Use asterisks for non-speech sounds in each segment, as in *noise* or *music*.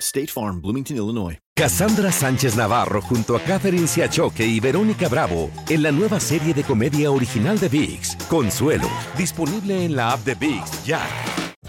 State Farm, Bloomington, Illinois. Cassandra Sánchez Navarro junto a Catherine Siachoque y Verónica Bravo en la nueva serie de comedia original de VIX, Consuelo, disponible en la app de VIX ya.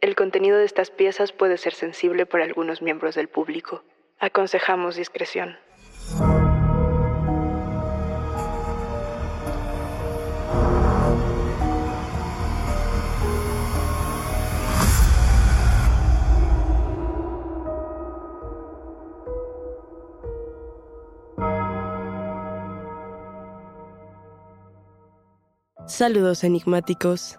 El contenido de estas piezas puede ser sensible para algunos miembros del público. Aconsejamos discreción. Saludos enigmáticos.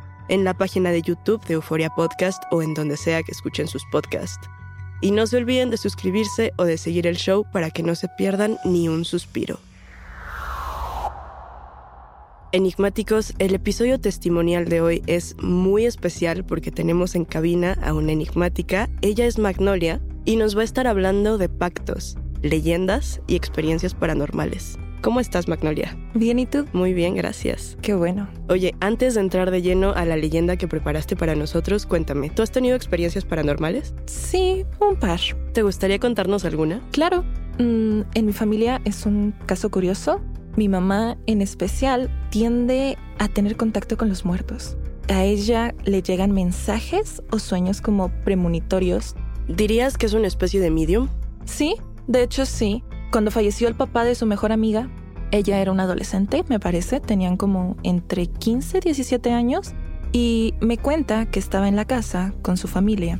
en la página de YouTube de Euforia Podcast o en donde sea que escuchen sus podcasts. Y no se olviden de suscribirse o de seguir el show para que no se pierdan ni un suspiro. Enigmáticos, el episodio testimonial de hoy es muy especial porque tenemos en cabina a una enigmática. Ella es Magnolia y nos va a estar hablando de pactos, leyendas y experiencias paranormales. ¿Cómo estás, Magnolia? Bien, ¿y tú? Muy bien, gracias. Qué bueno. Oye, antes de entrar de lleno a la leyenda que preparaste para nosotros, cuéntame, ¿tú has tenido experiencias paranormales? Sí, un par. ¿Te gustaría contarnos alguna? Claro. Mm, en mi familia es un caso curioso. Mi mamá, en especial, tiende a tener contacto con los muertos. A ella le llegan mensajes o sueños como premonitorios. ¿Dirías que es una especie de medium? Sí, de hecho sí. Cuando falleció el papá de su mejor amiga, ella era una adolescente, me parece, tenían como entre 15 y 17 años, y me cuenta que estaba en la casa con su familia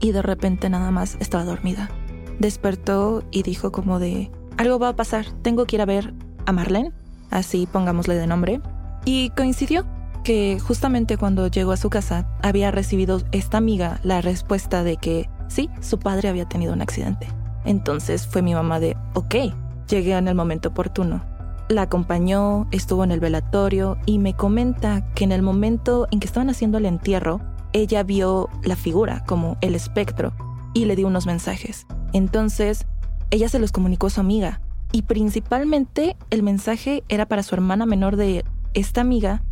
y de repente nada más estaba dormida. Despertó y dijo como de, algo va a pasar, tengo que ir a ver a Marlene, así pongámosle de nombre, y coincidió que justamente cuando llegó a su casa había recibido esta amiga la respuesta de que sí, su padre había tenido un accidente. Entonces fue mi mamá de, ok, llegué en el momento oportuno. La acompañó, estuvo en el velatorio y me comenta que en el momento en que estaban haciendo el entierro, ella vio la figura como el espectro y le dio unos mensajes. Entonces, ella se los comunicó a su amiga y principalmente el mensaje era para su hermana menor de esta amiga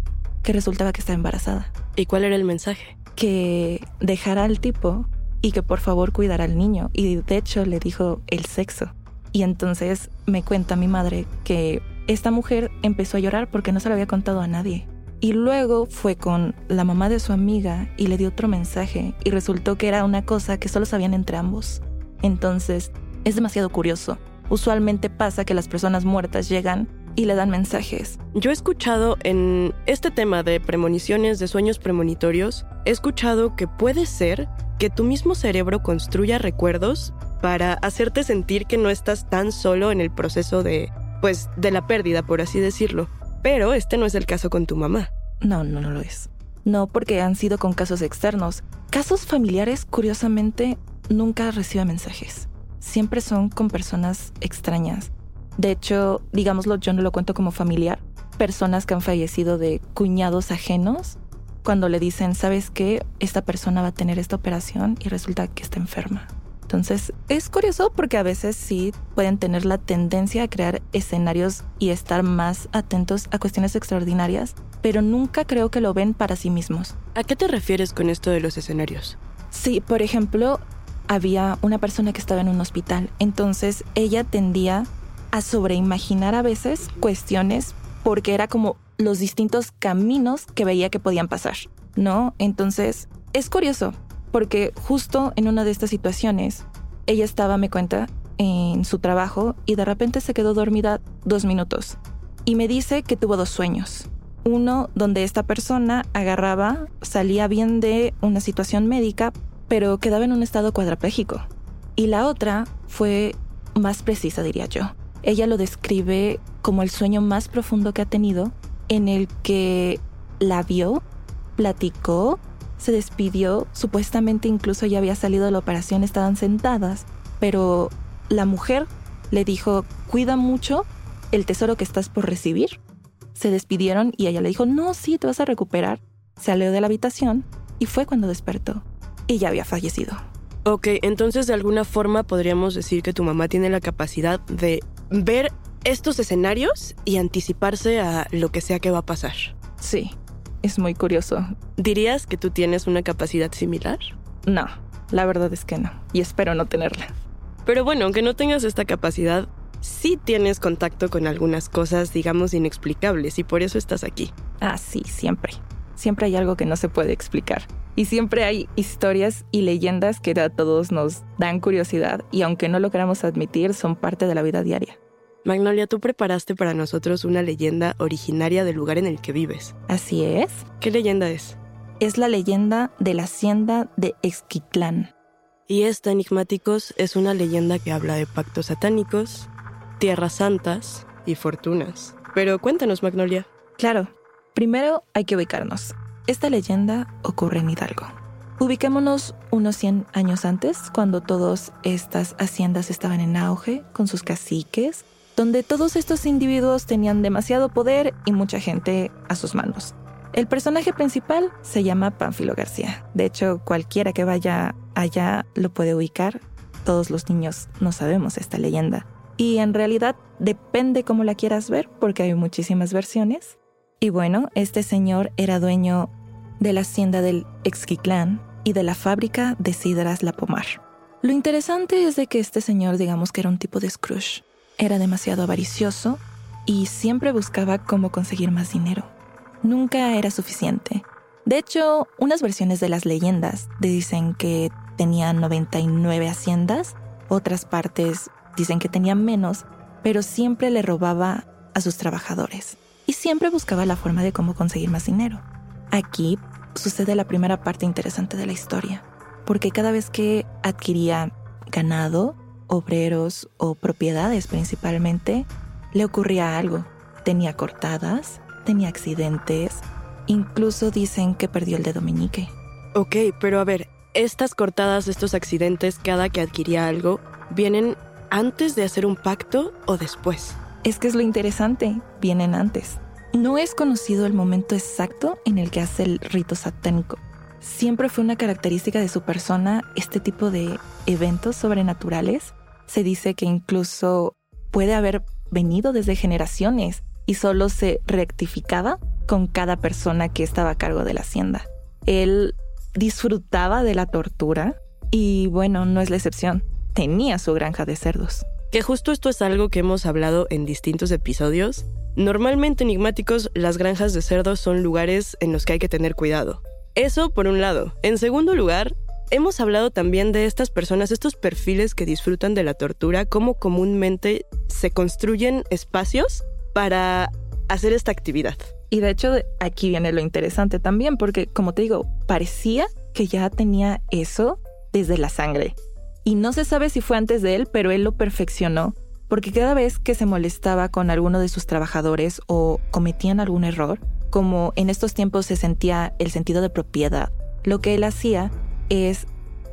que resultaba que estaba embarazada. ¿Y cuál era el mensaje? que dejara al tipo y que por favor cuidara al niño. Y de hecho le dijo el sexo. Y entonces me cuenta mi madre que esta mujer empezó a llorar porque no se lo había contado a nadie. Y luego fue con la mamá de su amiga y le dio otro mensaje y resultó que era una cosa que solo sabían entre ambos. Entonces, es demasiado curioso. Usualmente pasa que las personas muertas llegan y le dan mensajes. Yo he escuchado en este tema de premoniciones, de sueños premonitorios, he escuchado que puede ser que tu mismo cerebro construya recuerdos para hacerte sentir que no estás tan solo en el proceso de, pues, de la pérdida, por así decirlo. Pero este no es el caso con tu mamá. No, no, no lo es. No, porque han sido con casos externos. Casos familiares, curiosamente, nunca recibe mensajes. Siempre son con personas extrañas. De hecho, digámoslo, yo no lo cuento como familiar. Personas que han fallecido de cuñados ajenos, cuando le dicen, ¿sabes qué? Esta persona va a tener esta operación y resulta que está enferma. Entonces, es curioso porque a veces sí pueden tener la tendencia a crear escenarios y estar más atentos a cuestiones extraordinarias, pero nunca creo que lo ven para sí mismos. ¿A qué te refieres con esto de los escenarios? Sí, por ejemplo, había una persona que estaba en un hospital, entonces ella tendía a sobreimaginar a veces cuestiones porque era como los distintos caminos que veía que podían pasar, ¿no? Entonces, es curioso, porque justo en una de estas situaciones, ella estaba, me cuenta, en su trabajo y de repente se quedó dormida dos minutos. Y me dice que tuvo dos sueños. Uno donde esta persona agarraba, salía bien de una situación médica, pero quedaba en un estado cuadraplégico. Y la otra fue más precisa, diría yo. Ella lo describe como el sueño más profundo que ha tenido, en el que la vio, platicó, se despidió, supuestamente incluso ya había salido de la operación, estaban sentadas, pero la mujer le dijo, cuida mucho el tesoro que estás por recibir. Se despidieron y ella le dijo, no, sí, te vas a recuperar. Salió de la habitación y fue cuando despertó y ya había fallecido. Ok, entonces de alguna forma podríamos decir que tu mamá tiene la capacidad de ver estos escenarios y anticiparse a lo que sea que va a pasar. Sí, es muy curioso. ¿Dirías que tú tienes una capacidad similar? No, la verdad es que no, y espero no tenerla. Pero bueno, aunque no tengas esta capacidad, sí tienes contacto con algunas cosas, digamos, inexplicables, y por eso estás aquí. Ah, sí, siempre. Siempre hay algo que no se puede explicar. Y siempre hay historias y leyendas que a todos nos dan curiosidad y aunque no lo queramos admitir, son parte de la vida diaria. Magnolia, tú preparaste para nosotros una leyenda originaria del lugar en el que vives. Así es. ¿Qué leyenda es? Es la leyenda de la hacienda de Exquitlán. Y esta, enigmáticos, es una leyenda que habla de pactos satánicos, tierras santas y fortunas. Pero cuéntanos, Magnolia. Claro. Primero hay que ubicarnos. Esta leyenda ocurre en Hidalgo. Ubiquémonos unos 100 años antes, cuando todas estas haciendas estaban en auge, con sus caciques, donde todos estos individuos tenían demasiado poder y mucha gente a sus manos. El personaje principal se llama Pánfilo García. De hecho, cualquiera que vaya allá lo puede ubicar. Todos los niños no sabemos esta leyenda. Y en realidad depende cómo la quieras ver, porque hay muchísimas versiones. Y bueno, este señor era dueño de la hacienda del Exquiclán y de la fábrica de sidras La Pomar. Lo interesante es de que este señor, digamos que era un tipo de Scrooge. Era demasiado avaricioso y siempre buscaba cómo conseguir más dinero. Nunca era suficiente. De hecho, unas versiones de las leyendas dicen que tenía 99 haciendas, otras partes dicen que tenía menos, pero siempre le robaba a sus trabajadores y siempre buscaba la forma de cómo conseguir más dinero. Aquí sucede la primera parte interesante de la historia, porque cada vez que adquiría ganado, obreros o propiedades principalmente, le ocurría algo. Tenía cortadas, tenía accidentes, incluso dicen que perdió el dedo meñique. Ok, pero a ver, estas cortadas, estos accidentes, cada que adquiría algo, ¿vienen antes de hacer un pacto o después? Es que es lo interesante, vienen antes. No es conocido el momento exacto en el que hace el rito satánico. Siempre fue una característica de su persona este tipo de eventos sobrenaturales se dice que incluso puede haber venido desde generaciones y solo se rectificaba con cada persona que estaba a cargo de la hacienda. Él disfrutaba de la tortura y bueno, no es la excepción. Tenía su granja de cerdos. Que justo esto es algo que hemos hablado en distintos episodios. Normalmente enigmáticos, las granjas de cerdos son lugares en los que hay que tener cuidado. Eso por un lado. En segundo lugar, hemos hablado también de estas personas, estos perfiles que disfrutan de la tortura, cómo comúnmente se construyen espacios para hacer esta actividad. Y de hecho aquí viene lo interesante también, porque como te digo, parecía que ya tenía eso desde la sangre. Y no se sabe si fue antes de él, pero él lo perfeccionó, porque cada vez que se molestaba con alguno de sus trabajadores o cometían algún error, como en estos tiempos se sentía el sentido de propiedad, lo que él hacía es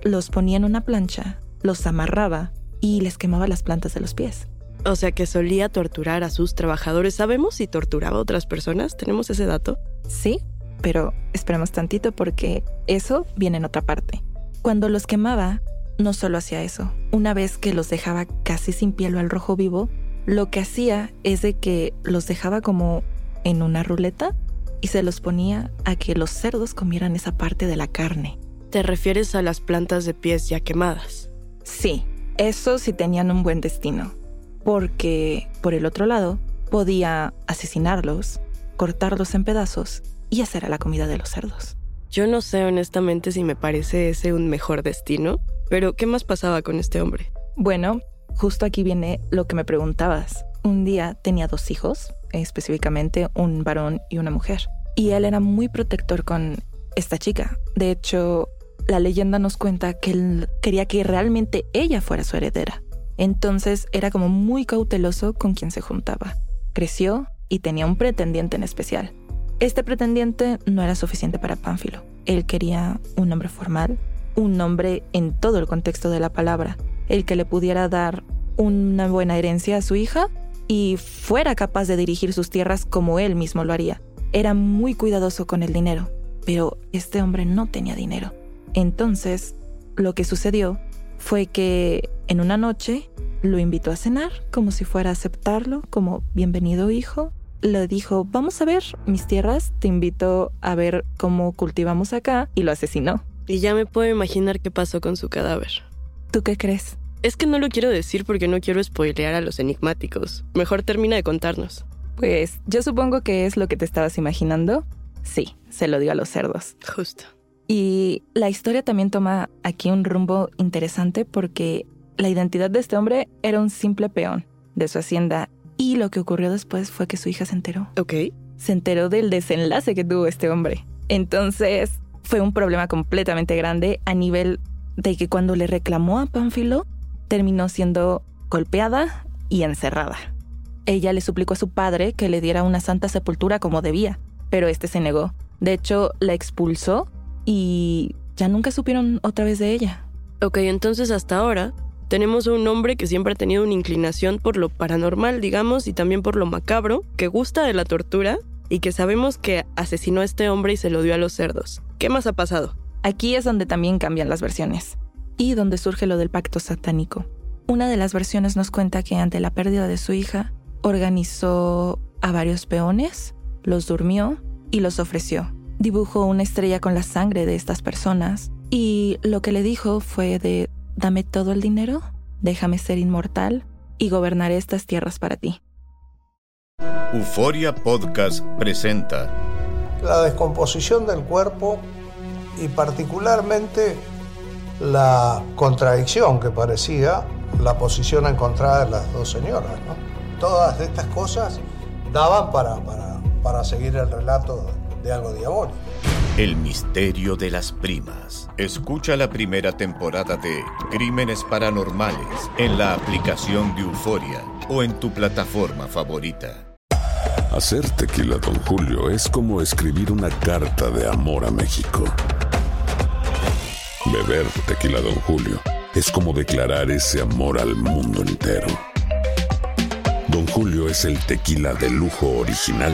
los ponía en una plancha, los amarraba y les quemaba las plantas de los pies. O sea que solía torturar a sus trabajadores. ¿Sabemos si torturaba a otras personas? ¿Tenemos ese dato? Sí, pero esperemos tantito porque eso viene en otra parte. Cuando los quemaba, no solo hacía eso. Una vez que los dejaba casi sin piel o al rojo vivo, lo que hacía es de que los dejaba como en una ruleta y se los ponía a que los cerdos comieran esa parte de la carne. ¿Te refieres a las plantas de pies ya quemadas? Sí, eso sí tenían un buen destino porque, por el otro lado, podía asesinarlos, cortarlos en pedazos y hacer a la comida de los cerdos. Yo no sé honestamente si me parece ese un mejor destino, pero ¿qué más pasaba con este hombre? Bueno, justo aquí viene lo que me preguntabas. Un día tenía dos hijos, específicamente un varón y una mujer, y él era muy protector con esta chica. De hecho, la leyenda nos cuenta que él quería que realmente ella fuera su heredera. Entonces era como muy cauteloso con quien se juntaba. Creció y tenía un pretendiente en especial. Este pretendiente no era suficiente para Pánfilo. Él quería un hombre formal, un hombre en todo el contexto de la palabra, el que le pudiera dar una buena herencia a su hija y fuera capaz de dirigir sus tierras como él mismo lo haría. Era muy cuidadoso con el dinero, pero este hombre no tenía dinero. Entonces, lo que sucedió fue que en una noche lo invitó a cenar como si fuera a aceptarlo como bienvenido hijo. Le dijo, vamos a ver mis tierras, te invito a ver cómo cultivamos acá y lo asesinó. Y ya me puedo imaginar qué pasó con su cadáver. ¿Tú qué crees? Es que no lo quiero decir porque no quiero spoilear a los enigmáticos. Mejor termina de contarnos. Pues yo supongo que es lo que te estabas imaginando. Sí, se lo dio a los cerdos. Justo. Y la historia también toma aquí un rumbo interesante porque la identidad de este hombre era un simple peón de su hacienda y lo que ocurrió después fue que su hija se enteró. Ok. Se enteró del desenlace que tuvo este hombre. Entonces fue un problema completamente grande a nivel de que cuando le reclamó a Pánfilo, terminó siendo golpeada y encerrada. Ella le suplicó a su padre que le diera una santa sepultura como debía, pero este se negó. De hecho, la expulsó y ya nunca supieron otra vez de ella. Ok, entonces hasta ahora tenemos un hombre que siempre ha tenido una inclinación por lo paranormal, digamos, y también por lo macabro, que gusta de la tortura y que sabemos que asesinó a este hombre y se lo dio a los cerdos. ¿Qué más ha pasado? Aquí es donde también cambian las versiones y donde surge lo del pacto satánico. Una de las versiones nos cuenta que ante la pérdida de su hija, organizó a varios peones, los durmió y los ofreció dibujó una estrella con la sangre de estas personas y lo que le dijo fue de, dame todo el dinero, déjame ser inmortal y gobernaré estas tierras para ti. Euforia Podcast presenta la descomposición del cuerpo y particularmente la contradicción que parecía la posición encontrada de las dos señoras. Todas estas cosas daban para, para, para seguir el relato de algo diabólico. El misterio de las primas. Escucha la primera temporada de Crímenes Paranormales en la aplicación de Euforia o en tu plataforma favorita. Hacer tequila, don Julio, es como escribir una carta de amor a México. Beber tequila, don Julio, es como declarar ese amor al mundo entero. Don Julio es el tequila de lujo original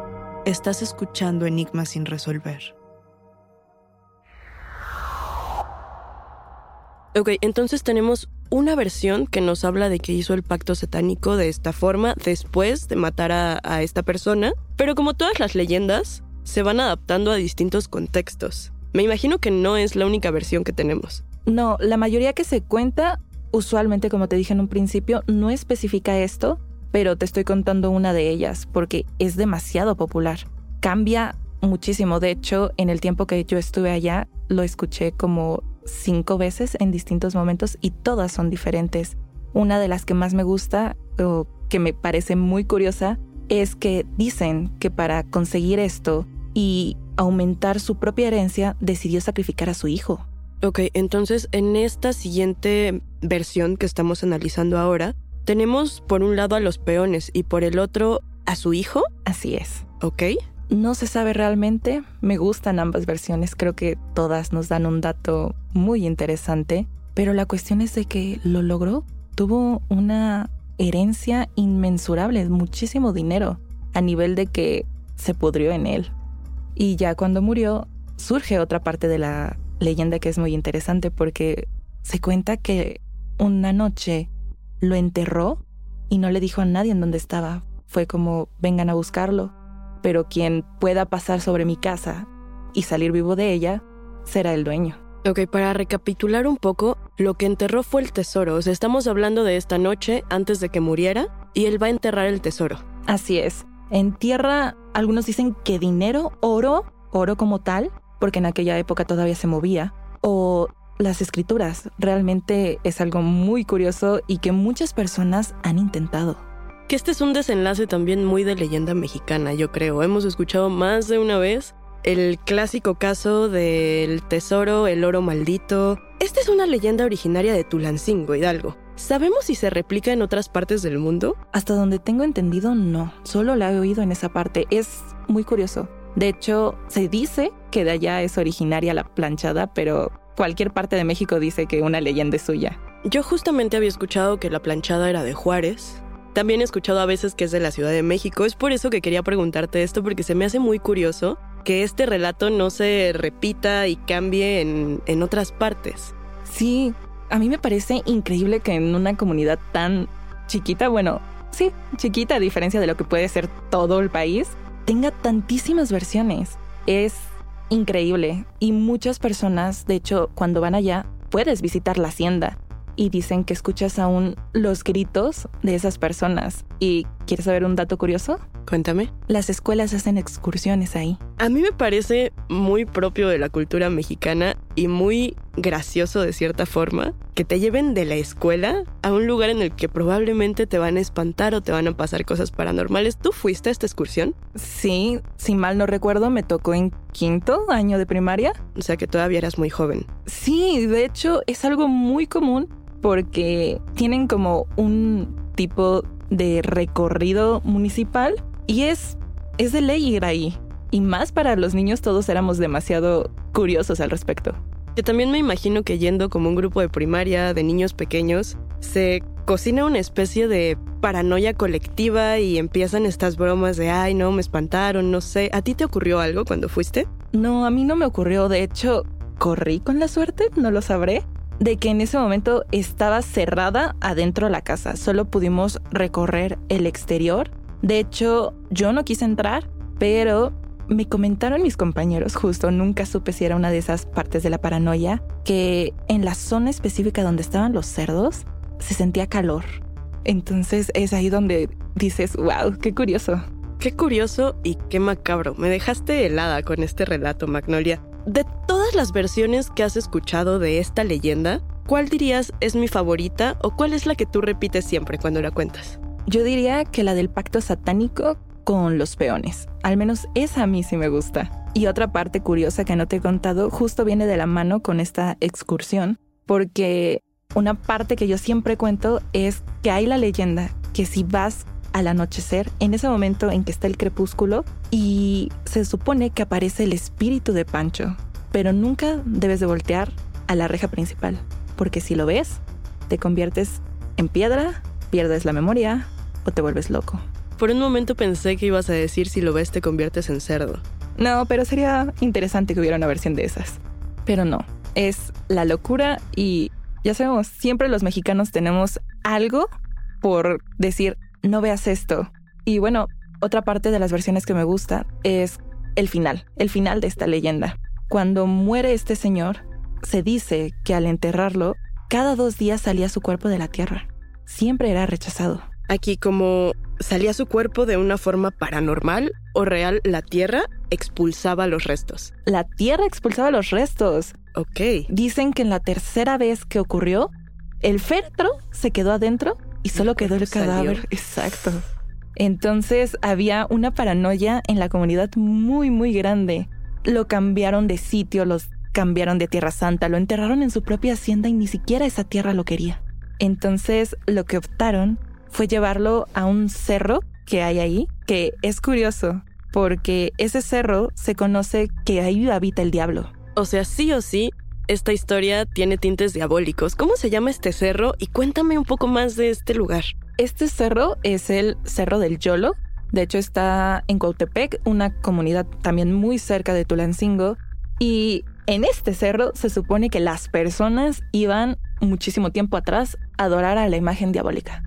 Estás escuchando Enigmas sin resolver. Ok, entonces tenemos una versión que nos habla de que hizo el pacto satánico de esta forma después de matar a, a esta persona, pero como todas las leyendas, se van adaptando a distintos contextos. Me imagino que no es la única versión que tenemos. No, la mayoría que se cuenta, usualmente como te dije en un principio, no especifica esto, pero te estoy contando una de ellas porque es demasiado popular. Cambia muchísimo. De hecho, en el tiempo que yo estuve allá, lo escuché como cinco veces en distintos momentos y todas son diferentes. Una de las que más me gusta o que me parece muy curiosa es que dicen que para conseguir esto y aumentar su propia herencia decidió sacrificar a su hijo. Ok, entonces en esta siguiente versión que estamos analizando ahora, tenemos por un lado a los peones y por el otro a su hijo. Así es. Ok. No se sabe realmente, me gustan ambas versiones, creo que todas nos dan un dato muy interesante, pero la cuestión es de que lo logró, tuvo una herencia inmensurable, muchísimo dinero, a nivel de que se pudrió en él. Y ya cuando murió, surge otra parte de la leyenda que es muy interesante porque se cuenta que una noche lo enterró y no le dijo a nadie en dónde estaba. Fue como, vengan a buscarlo pero quien pueda pasar sobre mi casa y salir vivo de ella será el dueño. Ok, para recapitular un poco, lo que enterró fue el tesoro. O sea, estamos hablando de esta noche antes de que muriera y él va a enterrar el tesoro. Así es. En tierra, algunos dicen que dinero, oro, oro como tal, porque en aquella época todavía se movía, o las escrituras. Realmente es algo muy curioso y que muchas personas han intentado que este es un desenlace también muy de leyenda mexicana, yo creo. Hemos escuchado más de una vez el clásico caso del tesoro, el oro maldito. Esta es una leyenda originaria de Tulancingo, Hidalgo. ¿Sabemos si se replica en otras partes del mundo? Hasta donde tengo entendido, no. Solo la he oído en esa parte. Es muy curioso. De hecho, se dice que de allá es originaria la planchada, pero cualquier parte de México dice que una leyenda es suya. Yo justamente había escuchado que la planchada era de Juárez, también he escuchado a veces que es de la Ciudad de México. Es por eso que quería preguntarte esto, porque se me hace muy curioso que este relato no se repita y cambie en, en otras partes. Sí, a mí me parece increíble que en una comunidad tan chiquita, bueno, sí, chiquita a diferencia de lo que puede ser todo el país, tenga tantísimas versiones. Es increíble y muchas personas, de hecho, cuando van allá, puedes visitar la hacienda y dicen que escuchas aún los gritos de esas personas. ¿Y quieres saber un dato curioso? Cuéntame. Las escuelas hacen excursiones ahí. A mí me parece muy propio de la cultura mexicana y muy gracioso de cierta forma que te lleven de la escuela a un lugar en el que probablemente te van a espantar o te van a pasar cosas paranormales. ¿Tú fuiste a esta excursión? Sí, si mal no recuerdo, me tocó en quinto año de primaria. O sea que todavía eras muy joven. Sí, de hecho es algo muy común porque tienen como un tipo de recorrido municipal y es, es de ley ir ahí. Y más para los niños todos éramos demasiado curiosos al respecto. Yo también me imagino que yendo como un grupo de primaria de niños pequeños, se cocina una especie de paranoia colectiva y empiezan estas bromas de, ay, no, me espantaron, no sé. ¿A ti te ocurrió algo cuando fuiste? No, a mí no me ocurrió. De hecho, corrí con la suerte, no lo sabré de que en ese momento estaba cerrada adentro de la casa. Solo pudimos recorrer el exterior. De hecho, yo no quise entrar, pero me comentaron mis compañeros, justo nunca supe si era una de esas partes de la paranoia, que en la zona específica donde estaban los cerdos se sentía calor. Entonces es ahí donde dices, wow, qué curioso. Qué curioso y qué macabro. Me dejaste helada con este relato, Magnolia. De todas las versiones que has escuchado de esta leyenda, ¿cuál dirías es mi favorita o cuál es la que tú repites siempre cuando la cuentas? Yo diría que la del pacto satánico con los peones. Al menos esa a mí sí me gusta. Y otra parte curiosa que no te he contado justo viene de la mano con esta excursión, porque una parte que yo siempre cuento es que hay la leyenda que si vas al anochecer, en ese momento en que está el crepúsculo, y se supone que aparece el espíritu de Pancho, pero nunca debes de voltear a la reja principal, porque si lo ves, te conviertes en piedra, pierdes la memoria o te vuelves loco. Por un momento pensé que ibas a decir si lo ves te conviertes en cerdo. No, pero sería interesante que hubiera una versión de esas. Pero no, es la locura y ya sabemos, siempre los mexicanos tenemos algo por decir, no veas esto. Y bueno, otra parte de las versiones que me gusta es el final, el final de esta leyenda. Cuando muere este señor, se dice que al enterrarlo, cada dos días salía su cuerpo de la tierra. Siempre era rechazado. Aquí como salía su cuerpo de una forma paranormal o real, la tierra expulsaba los restos. La tierra expulsaba los restos. Ok. Dicen que en la tercera vez que ocurrió, el féretro se quedó adentro y solo quedó el cadáver. Exacto. Entonces había una paranoia en la comunidad muy, muy grande. Lo cambiaron de sitio, los cambiaron de Tierra Santa, lo enterraron en su propia hacienda y ni siquiera esa tierra lo quería. Entonces lo que optaron fue llevarlo a un cerro que hay ahí, que es curioso, porque ese cerro se conoce que ahí habita el diablo. O sea, sí o sí, esta historia tiene tintes diabólicos. ¿Cómo se llama este cerro? Y cuéntame un poco más de este lugar. Este cerro es el Cerro del Yolo. De hecho, está en Cuautepec, una comunidad también muy cerca de Tulancingo. Y en este cerro se supone que las personas iban muchísimo tiempo atrás a adorar a la imagen diabólica.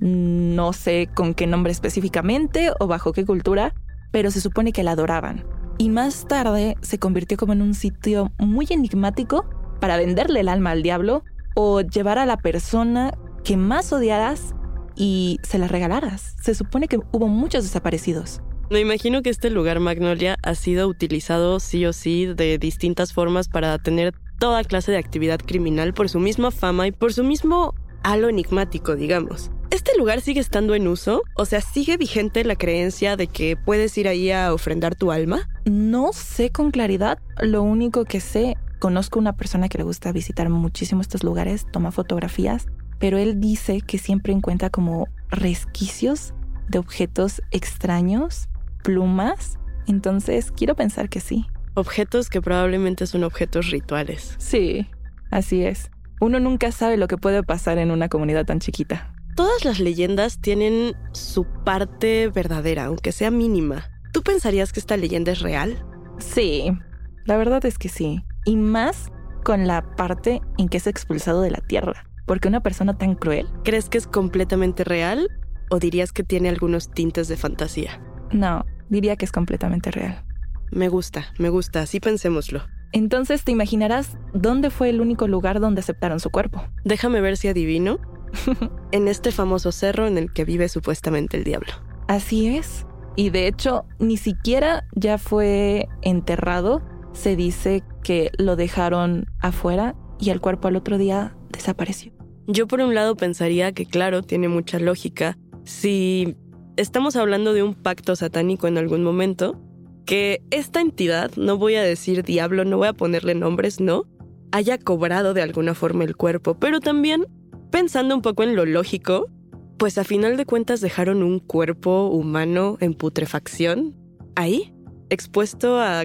No sé con qué nombre específicamente o bajo qué cultura, pero se supone que la adoraban y más tarde se convirtió como en un sitio muy enigmático para venderle el alma al diablo o llevar a la persona que más odiaras y se la regalaras. Se supone que hubo muchos desaparecidos. Me imagino que este lugar Magnolia ha sido utilizado sí o sí de distintas formas para tener toda clase de actividad criminal por su misma fama y por su mismo halo enigmático, digamos. ¿Este lugar sigue estando en uso? O sea, ¿sigue vigente la creencia de que puedes ir ahí a ofrendar tu alma? No sé con claridad. Lo único que sé, conozco una persona que le gusta visitar muchísimo estos lugares, toma fotografías, pero él dice que siempre encuentra como resquicios de objetos extraños, plumas. Entonces, quiero pensar que sí. Objetos que probablemente son objetos rituales. Sí, así es. Uno nunca sabe lo que puede pasar en una comunidad tan chiquita todas las leyendas tienen su parte verdadera, aunque sea mínima. ¿Tú pensarías que esta leyenda es real? Sí, la verdad es que sí. Y más con la parte en que es expulsado de la Tierra. Porque una persona tan cruel... ¿Crees que es completamente real o dirías que tiene algunos tintes de fantasía? No, diría que es completamente real. Me gusta, me gusta, así pensémoslo. Entonces te imaginarás dónde fue el único lugar donde aceptaron su cuerpo. Déjame ver si adivino. *laughs* en este famoso cerro en el que vive supuestamente el diablo. Así es. Y de hecho, ni siquiera ya fue enterrado. Se dice que lo dejaron afuera y el cuerpo al otro día desapareció. Yo por un lado pensaría que claro, tiene mucha lógica. Si estamos hablando de un pacto satánico en algún momento, que esta entidad, no voy a decir diablo, no voy a ponerle nombres, no, haya cobrado de alguna forma el cuerpo, pero también Pensando un poco en lo lógico, pues a final de cuentas dejaron un cuerpo humano en putrefacción ahí, expuesto a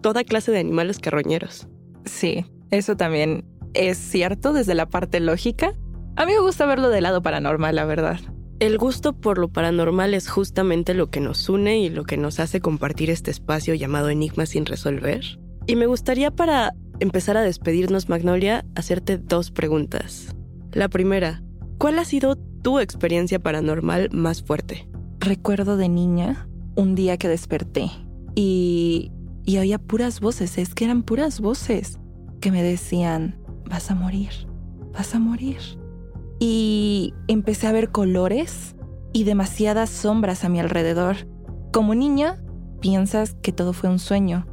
toda clase de animales carroñeros. Sí, eso también es cierto desde la parte lógica. A mí me gusta verlo del lado paranormal, la verdad. El gusto por lo paranormal es justamente lo que nos une y lo que nos hace compartir este espacio llamado Enigma sin resolver. Y me gustaría para empezar a despedirnos, Magnolia, hacerte dos preguntas. La primera, ¿cuál ha sido tu experiencia paranormal más fuerte? Recuerdo de niña un día que desperté y, y puras voces, es que eran puras voces que me decían, vas a morir, vas a morir. Y empecé a ver colores y demasiadas sombras a mi alrededor. Como niña, piensas que todo fue un sueño,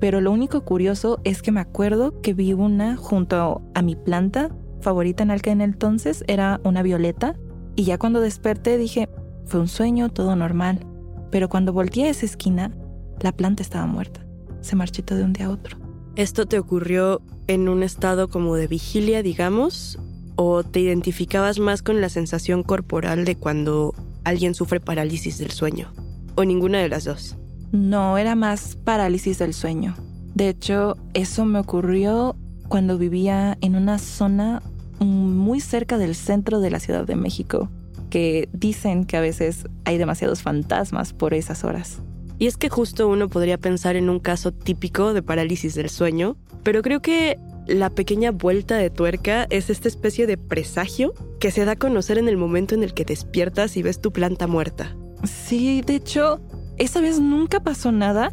pero lo único curioso es que me acuerdo que vi una junto a mi planta favorita en el que en entonces era una violeta, y ya cuando desperté dije, fue un sueño, todo normal. Pero cuando volteé a esa esquina, la planta estaba muerta. Se marchitó de un día a otro. ¿Esto te ocurrió en un estado como de vigilia, digamos? ¿O te identificabas más con la sensación corporal de cuando alguien sufre parálisis del sueño? ¿O ninguna de las dos? No, era más parálisis del sueño. De hecho, eso me ocurrió cuando vivía en una zona muy cerca del centro de la Ciudad de México, que dicen que a veces hay demasiados fantasmas por esas horas. Y es que justo uno podría pensar en un caso típico de parálisis del sueño, pero creo que la pequeña vuelta de tuerca es esta especie de presagio que se da a conocer en el momento en el que despiertas y ves tu planta muerta. Sí, de hecho, esa vez nunca pasó nada,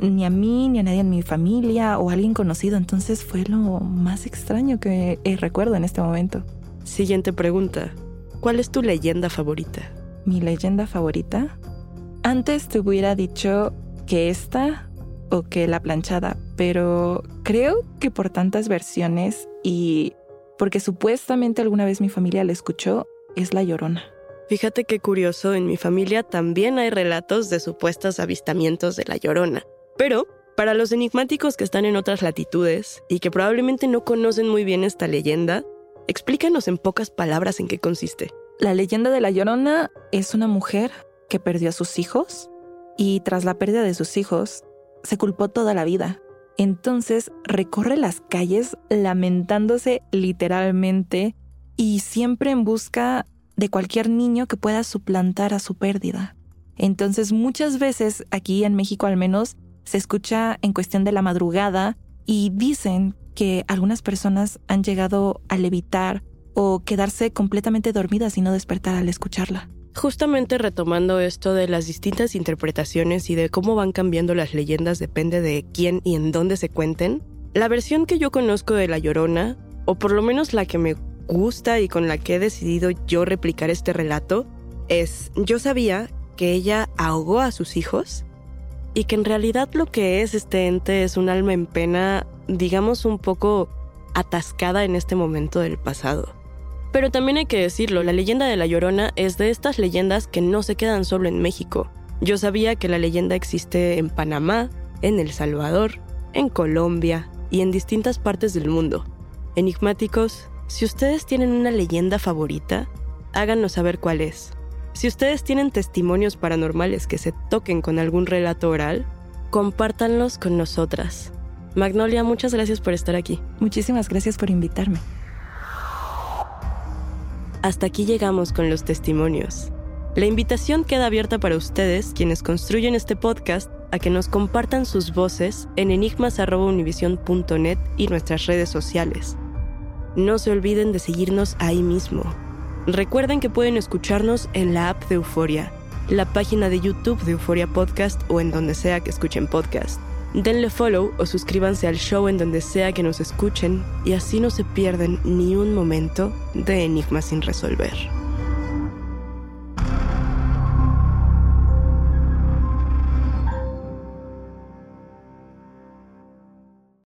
ni a mí, ni a nadie en mi familia o alguien conocido, entonces fue lo más extraño que recuerdo en este momento. Siguiente pregunta. ¿Cuál es tu leyenda favorita? Mi leyenda favorita. Antes te hubiera dicho que esta o que la planchada, pero creo que por tantas versiones y porque supuestamente alguna vez mi familia la escuchó, es la llorona. Fíjate qué curioso, en mi familia también hay relatos de supuestos avistamientos de la llorona. Pero, para los enigmáticos que están en otras latitudes y que probablemente no conocen muy bien esta leyenda, explícanos en pocas palabras en qué consiste. La leyenda de la Llorona es una mujer que perdió a sus hijos y tras la pérdida de sus hijos se culpó toda la vida. Entonces recorre las calles lamentándose literalmente y siempre en busca de cualquier niño que pueda suplantar a su pérdida. Entonces muchas veces aquí en México al menos se escucha en cuestión de la madrugada y dicen que algunas personas han llegado a levitar o quedarse completamente dormidas y no despertar al escucharla. Justamente retomando esto de las distintas interpretaciones y de cómo van cambiando las leyendas depende de quién y en dónde se cuenten, la versión que yo conozco de La Llorona, o por lo menos la que me gusta y con la que he decidido yo replicar este relato, es yo sabía que ella ahogó a sus hijos y que en realidad lo que es este ente es un alma en pena, digamos un poco atascada en este momento del pasado. Pero también hay que decirlo, la leyenda de la Llorona es de estas leyendas que no se quedan solo en México. Yo sabía que la leyenda existe en Panamá, en El Salvador, en Colombia y en distintas partes del mundo. Enigmáticos, si ustedes tienen una leyenda favorita, háganos saber cuál es. Si ustedes tienen testimonios paranormales que se toquen con algún relato oral, compártanlos con nosotras. Magnolia, muchas gracias por estar aquí. Muchísimas gracias por invitarme. Hasta aquí llegamos con los testimonios. La invitación queda abierta para ustedes, quienes construyen este podcast, a que nos compartan sus voces en enigmas.univision.net y nuestras redes sociales. No se olviden de seguirnos ahí mismo. Recuerden que pueden escucharnos en la app de Euforia, la página de YouTube de Euforia Podcast o en donde sea que escuchen podcast. Denle follow o suscríbanse al show en donde sea que nos escuchen y así no se pierden ni un momento de Enigma sin resolver.